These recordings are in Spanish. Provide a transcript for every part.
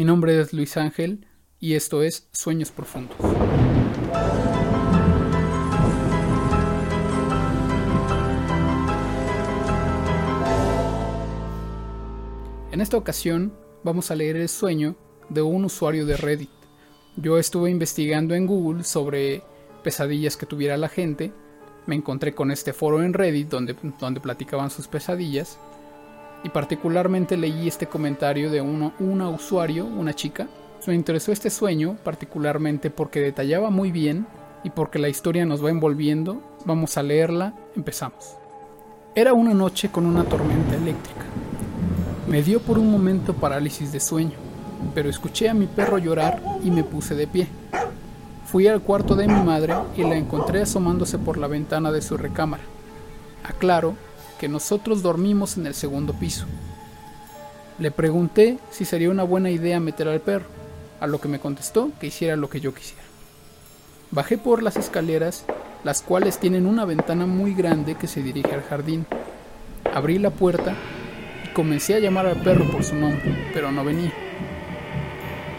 Mi nombre es Luis Ángel y esto es Sueños Profundos. En esta ocasión vamos a leer el sueño de un usuario de Reddit. Yo estuve investigando en Google sobre pesadillas que tuviera la gente, me encontré con este foro en Reddit donde, donde platicaban sus pesadillas y particularmente leí este comentario de uno, una usuario, una chica. Me interesó este sueño particularmente porque detallaba muy bien y porque la historia nos va envolviendo. Vamos a leerla, empezamos. Era una noche con una tormenta eléctrica. Me dio por un momento parálisis de sueño, pero escuché a mi perro llorar y me puse de pie. Fui al cuarto de mi madre y la encontré asomándose por la ventana de su recámara. Aclaro que nosotros dormimos en el segundo piso. Le pregunté si sería una buena idea meter al perro, a lo que me contestó que hiciera lo que yo quisiera. Bajé por las escaleras, las cuales tienen una ventana muy grande que se dirige al jardín. Abrí la puerta y comencé a llamar al perro por su nombre, pero no venía.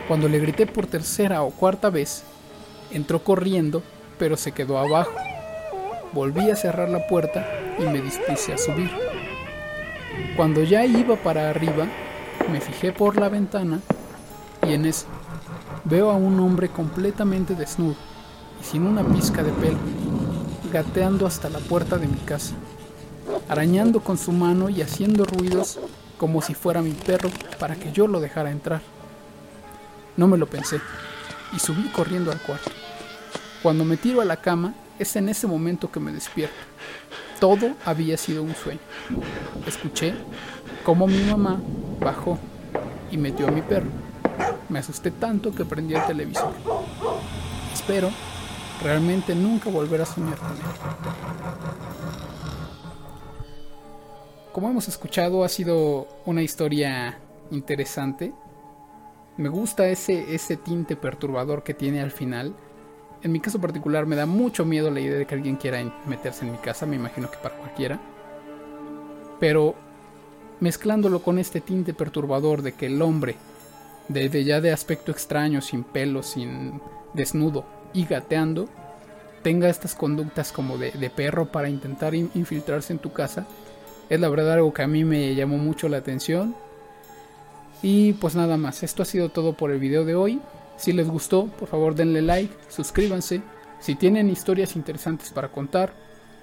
Cuando le grité por tercera o cuarta vez, entró corriendo, pero se quedó abajo. Volví a cerrar la puerta y me dispuse a subir. Cuando ya iba para arriba, me fijé por la ventana y en eso veo a un hombre completamente desnudo y sin una pizca de pelo, gateando hasta la puerta de mi casa, arañando con su mano y haciendo ruidos como si fuera mi perro para que yo lo dejara entrar. No me lo pensé y subí corriendo al cuarto. Cuando me tiro a la cama, es en ese momento que me despierto. Todo había sido un sueño. Escuché cómo mi mamá bajó y metió a mi perro. Me asusté tanto que prendí el televisor. Espero realmente nunca volver a soñar con él. Como hemos escuchado, ha sido una historia interesante. Me gusta ese, ese tinte perturbador que tiene al final en mi caso particular me da mucho miedo la idea de que alguien quiera meterse en mi casa, me imagino que para cualquiera. Pero mezclándolo con este tinte perturbador de que el hombre, desde ya de aspecto extraño, sin pelo, sin desnudo y gateando, tenga estas conductas como de, perro para intentar infiltrarse en tu casa, es la verdad algo que a mí me llamó mucho la atención. Y pues nada más, esto ha sido todo por el video de hoy. Si les gustó, por favor denle like, suscríbanse. Si tienen historias interesantes para contar,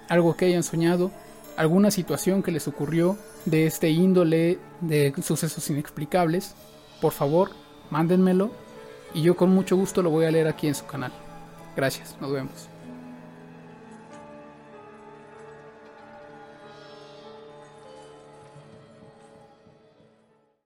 algo que hayan soñado, alguna situación que les ocurrió de este índole de sucesos inexplicables, por favor, mándenmelo y yo con mucho gusto lo voy a leer aquí en su canal. Gracias, nos vemos.